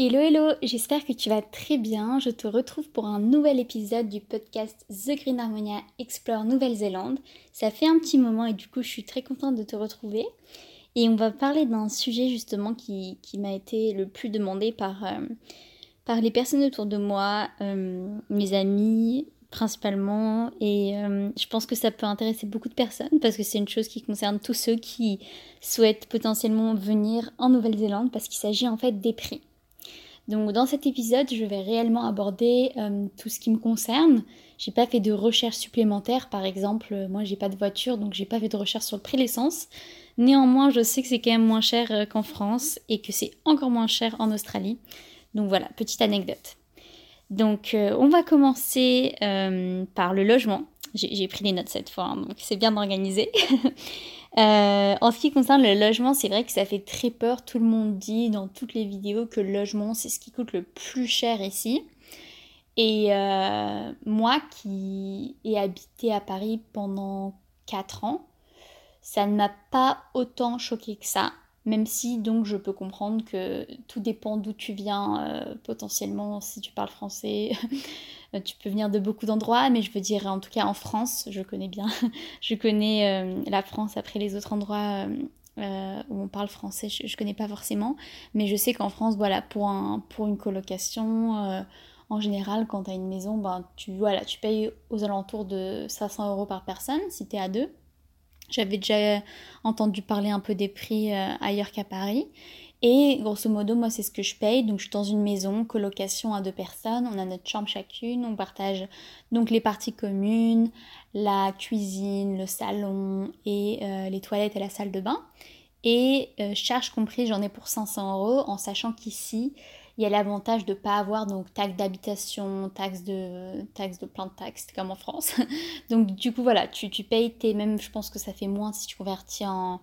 Hello hello, j'espère que tu vas très bien. Je te retrouve pour un nouvel épisode du podcast The Green Harmonia Explore Nouvelle-Zélande. Ça fait un petit moment et du coup je suis très contente de te retrouver. Et on va parler d'un sujet justement qui, m'a été le plus demandé par, euh, par les personnes autour de moi, euh, mes amis principalement. Et euh, je pense que ça peut intéresser beaucoup de personnes parce que c'est une chose qui concerne tous ceux qui souhaitent potentiellement venir en Nouvelle-Zélande parce qu'il s'agit en fait des prix. Donc dans cet épisode, je vais réellement aborder euh, tout ce qui me concerne. J'ai pas fait de recherche supplémentaire, par exemple, euh, moi j'ai pas de voiture, donc j'ai pas fait de recherche sur le prix de l'essence. Néanmoins, je sais que c'est quand même moins cher euh, qu'en France et que c'est encore moins cher en Australie. Donc voilà, petite anecdote. Donc on va commencer par le logement. J'ai pris des notes cette fois, hein, donc c'est bien d'organiser. Euh, en ce qui concerne le logement, c'est vrai que ça fait très peur. Tout le monde dit dans toutes les vidéos que le logement, c'est ce qui coûte le plus cher ici. Et euh, moi qui ai habité à Paris pendant 4 ans, ça ne m'a pas autant choqué que ça. Même si donc je peux comprendre que tout dépend d'où tu viens, euh, potentiellement si tu parles français, Euh, tu peux venir de beaucoup d'endroits, mais je veux dire, en tout cas en France, je connais bien. je connais euh, la France après les autres endroits où on parle français, je, ne connais pas forcément. Mais je sais qu'en France, voilà, pour, un, pour une colocation, en général, quand tu as une maison, ben, tu, voilà, tu payes aux alentours de 500 euros par personne si tu es à deux. J'avais déjà entendu parler un peu des prix ailleurs qu'à Paris. Et grosso modo, moi, c'est ce que je paye. Donc, je suis dans une maison, colocation à deux personnes. On a notre chambre chacune. On partage donc les parties communes, la cuisine, le salon et euh, les toilettes et la salle de bain. Et euh, charge comprise, j'en ai pour 500 euros, en sachant qu'ici, il y a l'avantage de ne pas avoir donc taxe d'habitation, taxe de, taxe de plein de taxes, comme en France. donc, du coup, voilà, tu, tu payes tes même, je pense que ça fait moins si tu convertis en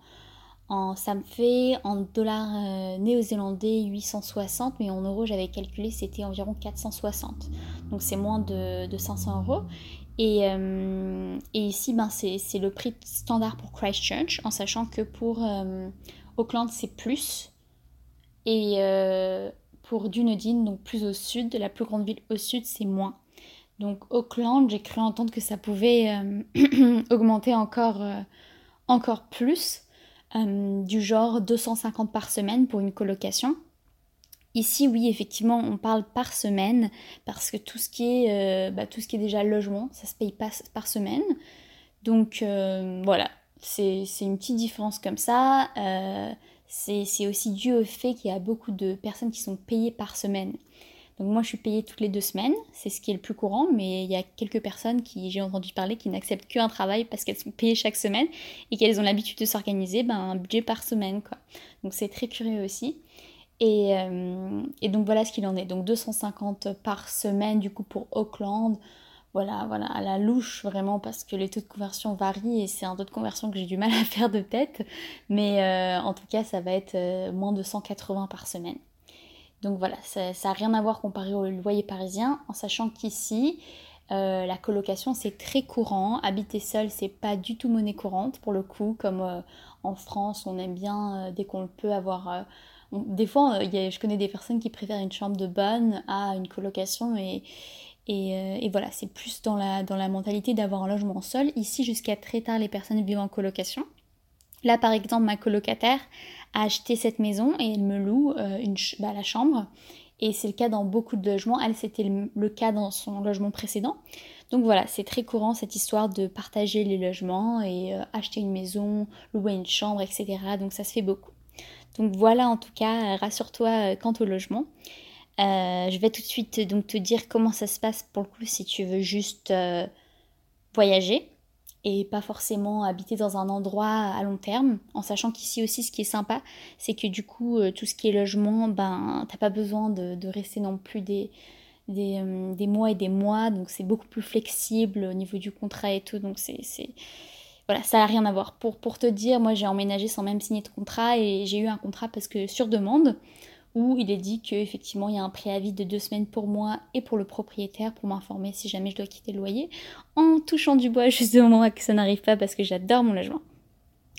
ça me fait en dollars euh, néo-zélandais 860, mais en euros j'avais calculé c'était environ 460. Donc c'est moins de, 500 euros. Euh, et, ici, ben, c'est le prix standard pour Christchurch, en sachant que pour euh, Auckland c'est plus. Et pour Dunedin, donc plus au sud, la plus grande ville au sud, c'est moins. Donc Auckland, j'ai cru entendre que ça pouvait augmenter encore, encore plus. Euh, du genre 250 par semaine pour une colocation. Ici, oui, effectivement, on parle par semaine parce que tout ce qui est, euh, bah, tout ce qui est déjà logement, ça se paye pas par semaine. Donc euh, voilà, c'est une petite différence comme ça. C'est aussi dû au fait qu'il y a beaucoup de personnes qui sont payées par semaine. Donc moi je suis payée toutes les deux semaines, c'est ce qui est le plus courant, mais il y a quelques personnes qui j'ai entendu parler qui n'acceptent qu'un travail parce qu'elles sont payées chaque semaine et qu'elles ont l'habitude de s'organiser ben, un budget par semaine quoi. Donc c'est très curieux aussi. Et, euh, et, donc voilà ce qu'il en est. Donc 250 par semaine du coup pour Auckland. Voilà, voilà, à la louche vraiment parce que les taux de conversion varient et c'est un taux de conversion que j'ai du mal à faire de tête. Mais euh, en tout cas ça va être euh, moins de 180 par semaine. Donc voilà, ça n'a rien à voir comparé au loyer parisien, en sachant qu'ici, euh, la colocation c'est très courant. Habiter seul c'est pas du tout monnaie courante pour le coup, comme en France on aime bien dès qu'on le peut avoir. des fois, je connais des personnes qui préfèrent une chambre de bonne à une colocation et, et, voilà, c'est plus dans la, dans la mentalité d'avoir un logement seul. Ici, jusqu'à très tard, les personnes vivent en colocation. Là, par exemple, ma colocataire a acheté cette maison et elle me loue euh, bah, la chambre. Et c'est le cas dans beaucoup de logements. Elle, c'était le, cas dans son logement précédent. Donc voilà, c'est très courant cette histoire de partager les logements et euh, acheter une maison, louer une chambre, etc. Donc ça se fait beaucoup. Donc voilà, en tout cas, rassure-toi euh, quant au logement. Je vais tout de suite donc te dire comment ça se passe pour le coup si tu veux juste voyager et pas forcément habiter dans un endroit à long terme, en sachant qu'ici aussi ce qui est sympa, c'est que du coup euh, tout ce qui est logement, ben t'as pas besoin de, rester non plus des, euh, des, mois et des mois, donc c'est beaucoup plus flexible au niveau du contrat et tout, donc c'est... Voilà, ça n'a rien à voir. Pour, pour te dire, moi j'ai emménagé sans même signer de contrat et j'ai eu un contrat parce que sur demande, où il est dit qu'effectivement il y a un préavis de deux semaines pour moi et pour le propriétaire pour m'informer si jamais je dois quitter le loyer, en touchant du bois juste au moment que ça n'arrive pas parce que j'adore mon logement.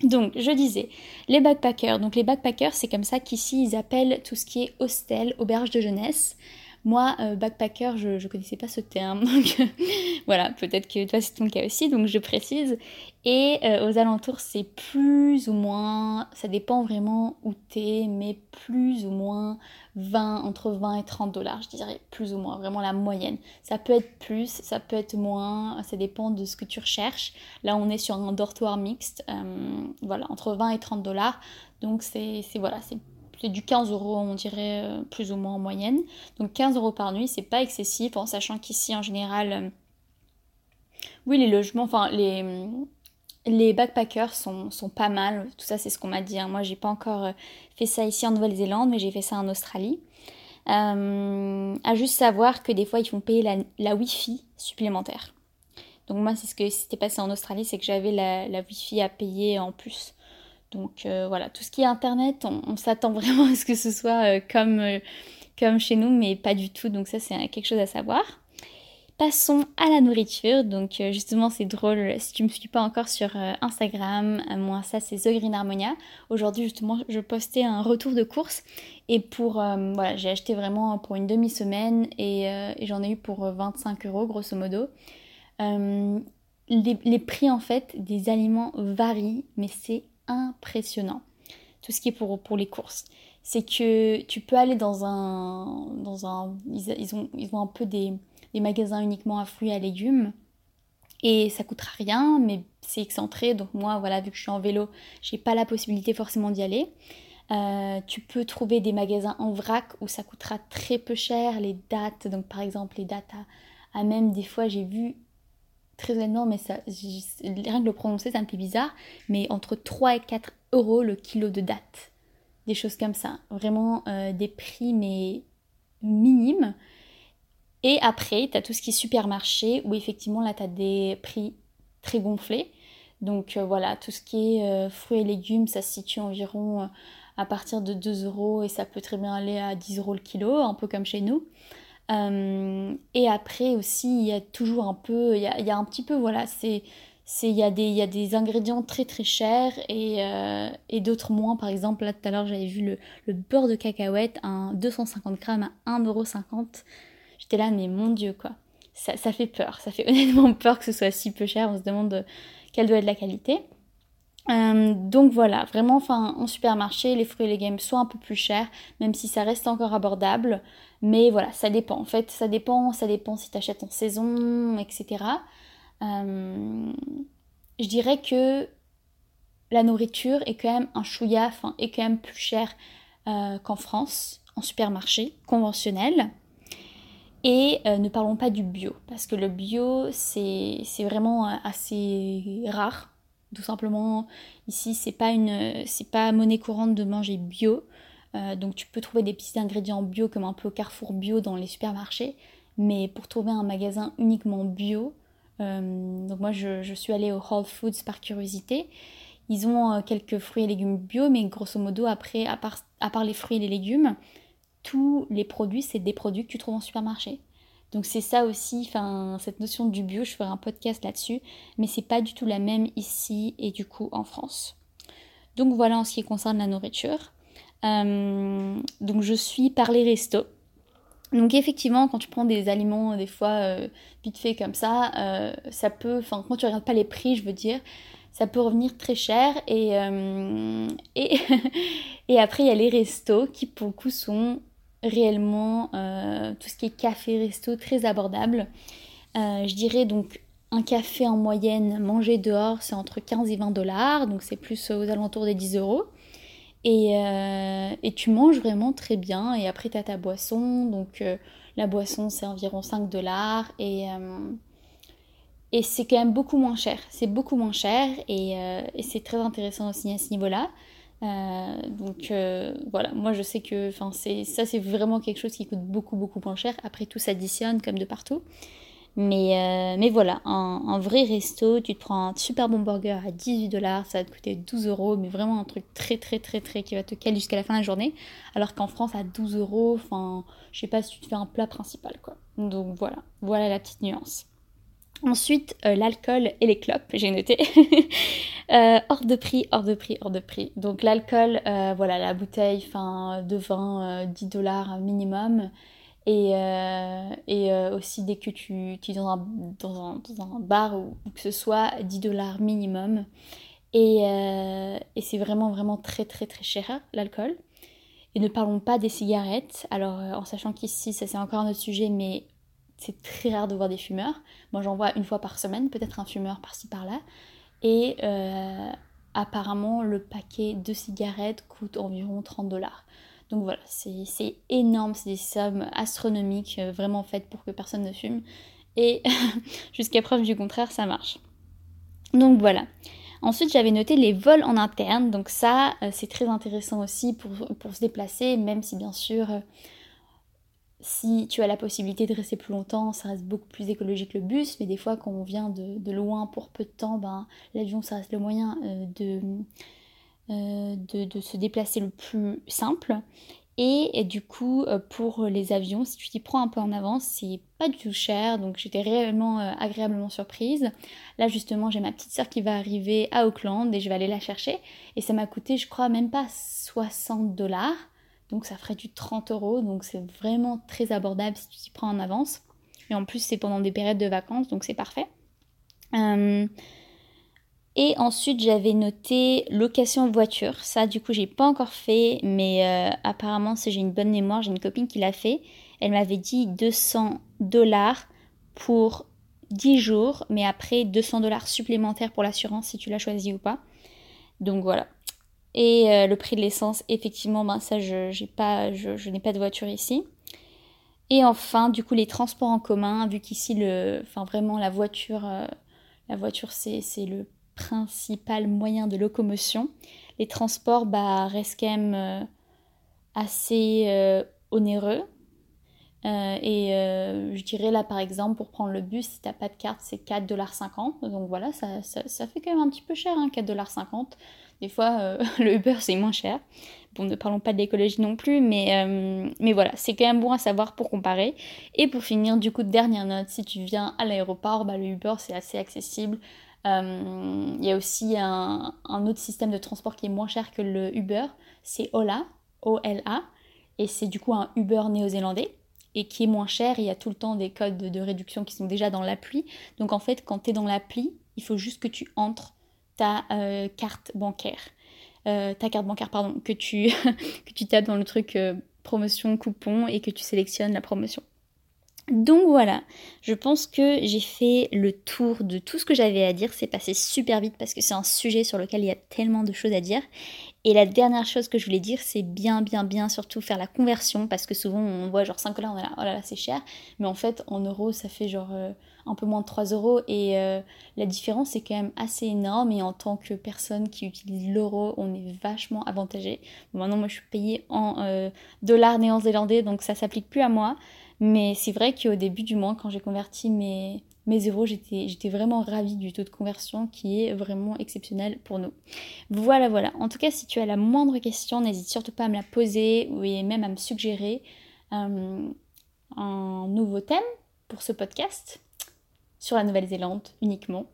Donc, je disais, les backpackers. Donc, les backpackers, c'est comme ça qu'ici, ils appellent tout ce qui est hostel, auberge de jeunesse. Moi, euh, backpacker, je ne connaissais pas ce terme. Voilà, peut-être que toi, c'est ton cas aussi. Donc, je précise. Et euh, aux alentours, c'est plus ou moins, ça dépend vraiment où t'es, mais plus ou moins 20, entre 20 et 30 dollars, je dirais, plus ou moins, vraiment la moyenne. Ça peut être plus, ça peut être moins, ça dépend de ce que tu recherches. Là, on est sur un dortoir mixte, euh, voilà, entre 20 et 30 dollars. Donc, c'est voilà, c'est du 15 euros, on dirait, euh, plus ou moins en moyenne. Donc 15 euros par nuit, c'est pas excessif, en sachant qu'ici, en général, euh, oui, les logements, enfin, les, backpackers sont, sont, pas mal, tout ça c'est ce qu'on m'a dit. Hein. Moi j'ai pas encore euh, fait ça ici en Nouvelle-Zélande, mais j'ai fait ça en Australie. À juste savoir que des fois ils font payer la, Wi-Fi supplémentaire. Donc moi c'est ce que s'était passé en Australie, c'est que j'avais la Wi-Fi à payer en plus. Donc euh, voilà, tout ce qui est internet, on, s'attend vraiment à ce que ce soit comme, comme chez nous, mais pas du tout. Donc ça c'est quelque chose à savoir. Passons à la nourriture. Donc euh, justement c'est drôle, si tu me suis pas encore sur euh, Instagram, euh, moi ça c'est The Green Harmonia. Aujourd'hui justement je postais un retour de course et pour voilà j'ai acheté vraiment pour une demi-semaine et, j'en ai eu pour 25 euros grosso modo. Les, prix en fait des aliments varient mais c'est impressionnant. Tout ce qui est pour, les courses c'est que tu peux aller dans un dans un ils, ont un peu des des magasins uniquement à fruits et à légumes. Et ça coûtera rien, mais c'est excentré. Donc moi, voilà, vu que je suis en vélo, j'ai pas la possibilité forcément d'y aller. Euh, tu peux trouver des magasins en vrac où ça coûtera très peu cher. Les dates, donc par exemple les dates à, même des fois j'ai vu très honnêtement, mais ça, rien que le prononcer, ça me fait bizarre, mais entre 3 et 4 euros le kilo de dates. Des choses comme ça. Vraiment euh, des prix mais minimes. Et après, tu as tout ce qui est supermarché, où effectivement, là, tu as des prix très gonflés. Donc euh, voilà, tout ce qui est euh, fruits et légumes, ça se situe environ à partir de 2 euros et ça peut très bien aller à 10 euros le kilo, un peu comme chez nous. Et après aussi, il y a toujours un peu, il y a, un petit peu, voilà, c'est il y, a des, y a des ingrédients très très chers et, et d'autres moins. Par exemple, là tout à l'heure j'avais vu le, beurre de cacahuète, un 250 grammes à 1,50€. J'étais là, mais mon Dieu, quoi. Ça, fait peur. Ça fait honnêtement peur que ce soit si peu cher. On se demande euh, quelle doit être la qualité. Euh, donc voilà, vraiment, en supermarché, les fruits et légumes sont un peu plus chers, même si ça reste encore abordable. Mais voilà, ça dépend. En fait, ça dépend, ça dépend si tu achètes en saison, etc. Euh, je dirais que la nourriture est quand même un chouïa, est quand même plus cher qu'en France, en supermarché conventionnel. Et euh, ne parlons pas du bio, parce que le bio, c'est vraiment euh, assez rare. Tout simplement, ici, c'est pas, une, pas monnaie courante de manger bio. Euh, donc tu peux trouver des petits ingrédients bio comme un peu au Carrefour bio dans les supermarchés. Mais pour trouver un magasin uniquement bio, donc moi je, suis allée au Whole Foods par curiosité. Ils ont quelques fruits et légumes bio, mais grosso modo, après, à part, à part les fruits et les légumes, tous les produits, c'est des produits que tu trouves en supermarché. Donc c'est ça aussi, enfin cette notion du bio, je ferai un podcast là-dessus, mais c'est pas du tout la même ici et du coup en France. Donc voilà en ce qui concerne la nourriture. Euh, donc je suis par les restos. Donc effectivement, quand tu prends des aliments des fois euh, vite fait comme ça, euh, ça peut, enfin quand tu regardes pas les prix, je veux dire, ça peut revenir très cher et et, et après il y a les restos qui pour le coup sont réellement euh, tout ce qui est café, resto, très abordable. Euh, je dirais donc un café en moyenne mangé dehors, c'est entre 15 et 20 dollars, donc c'est plus aux alentours des 10 euros. Et, euh, et, tu manges vraiment très bien. Et après, tu as ta boisson. Donc, la boisson, c'est environ 5 dollars. Et, et c'est quand même beaucoup moins cher. C'est beaucoup moins cher. Et, et c'est très intéressant aussi à ce niveau-là. Euh, donc euh, voilà, moi je sais que ça c'est vraiment quelque chose qui coûte beaucoup beaucoup moins cher. Après tout s'additionne comme de partout. Mais, euh, mais voilà, un, vrai resto, tu te prends un super bon burger à 18 dollars, ça va te coûter 12 euros, mais vraiment un truc très très très très qui va te caler jusqu'à la fin de la journée. Alors qu'en France à 12 euros, enfin je sais pas si tu te fais un plat principal quoi. Donc voilà, voilà la petite nuance. Ensuite, euh, l'alcool et les clopes, j'ai noté. Euh, hors de prix, hors de prix, hors de prix. Donc l'alcool, euh, voilà, la bouteille de vin, 10 dollars minimum. Et, et aussi dès que tu, tu es dans un, dans, un, bar ou, que ce soit, 10 dollars minimum. Et, et c'est vraiment, vraiment très, très, très cher l'alcool. Et ne parlons pas des cigarettes. Alors, en sachant qu'ici, ça c'est encore un autre sujet, mais c'est très rare de voir des fumeurs. Moi j'en vois une fois par semaine, peut-être un fumeur par-ci par-là. Et euh, apparemment le paquet de cigarettes coûte environ 30 dollars. Donc voilà, c'est énorme, c'est des sommes astronomiques, euh, vraiment faites pour que personne ne fume. Et jusqu'à preuve du contraire, ça marche. Donc voilà. Ensuite, j'avais noté les vols en interne. Donc ça, euh, c'est très intéressant aussi pour, pour, se déplacer, même si bien sûr si tu as la possibilité de rester plus longtemps, ça reste beaucoup plus écologique le bus, mais des fois quand on vient de, loin pour peu de temps, ben, l'avion ça reste le moyen euh, euh, de, de, se déplacer le plus simple. Et, du coup, euh, pour les avions, si tu t'y prends un peu en avance, c'est pas du tout cher, donc j'étais réellement agréablement surprise. Là justement, j'ai ma petite soeur qui va arriver à Auckland et je vais aller la chercher. Et ça m'a coûté, je crois, même pas 60 dollars. Donc ça ferait du 30 euros. Donc c'est vraiment très abordable si tu t'y prends en avance. Et en plus, c'est pendant des périodes de vacances, donc c'est parfait. Euh, et ensuite, j'avais noté location voiture. Ça, du coup, j'ai pas encore fait, mais euh, apparemment, si j'ai une bonne mémoire, j'ai une copine qui l'a fait. Elle m'avait dit 200 dollars pour 10 jours, mais après 200 dollars supplémentaires pour l'assurance si tu l'as choisi ou pas. Donc voilà, et euh, le prix de l'essence, effectivement, ben ça, je, n'ai pas de voiture ici. Et enfin, du coup, les transports en commun, vu qu'ici, vraiment, la voiture, euh, voiture, c'est, le principal moyen de locomotion. Les transports, bah, restent quand même euh, assez onéreux. et je dirais là par exemple pour prendre le bus, si t'as pas de carte, c'est 4,50$. Donc voilà, ça, fait quand même un petit peu cher, hein, 4,50$. Des fois, euh, le Uber, c'est moins cher. Bon, ne parlons pas de l'écologie non plus, mais, euh, mais voilà, c'est quand même bon à savoir pour comparer. Et pour finir, du coup, dernière note, si tu viens à l'aéroport, bah, le Uber, c'est assez accessible. Euh, il y a aussi un, autre système de transport qui est moins cher que le Uber, c'est Ola, O-L-A, et c'est du coup un Uber néo-zélandais et qui est moins cher. Il y a tout le temps des codes de, de réduction qui sont déjà dans l'appli. Donc en fait, quand tu es dans l'appli, il faut juste que tu entres ta euh, carte bancaire. Euh, ta carte bancaire, pardon, que tu, que tapes dans le truc euh, promotion, coupon et que tu sélectionnes la promotion. Donc voilà, je pense que j'ai fait le tour de tout ce que j'avais à dire. C'est passé super vite parce que c'est un sujet sur lequel il y a tellement de choses à dire. Et la dernière chose que je voulais dire, c'est bien, bien, bien surtout faire la conversion parce que souvent on voit genre 5 dollars, on est là, oh là là, c'est cher. Mais en fait, en euros, ça fait genre un peu moins de 3 euros et euh, la différence est quand même assez énorme. Et en tant que personne qui utilise l'euro, on est vachement avantagé. maintenant, moi je suis payée en euh, dollars néo-zélandais donc ça s'applique plus à moi. Mais c'est vrai qu'au début du mois, quand j'ai converti mes, euros, j'étais vraiment ravie du taux de conversion qui est vraiment exceptionnel pour nous. Voilà, voilà. En tout cas, si tu as la moindre question, n'hésite surtout pas à me la poser ou même à me suggérer euh, un nouveau thème pour ce podcast sur la Nouvelle-Zélande uniquement.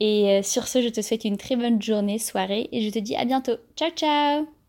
Et euh, sur ce, je te souhaite une très bonne journée, soirée et je te dis à bientôt. Ciao, ciao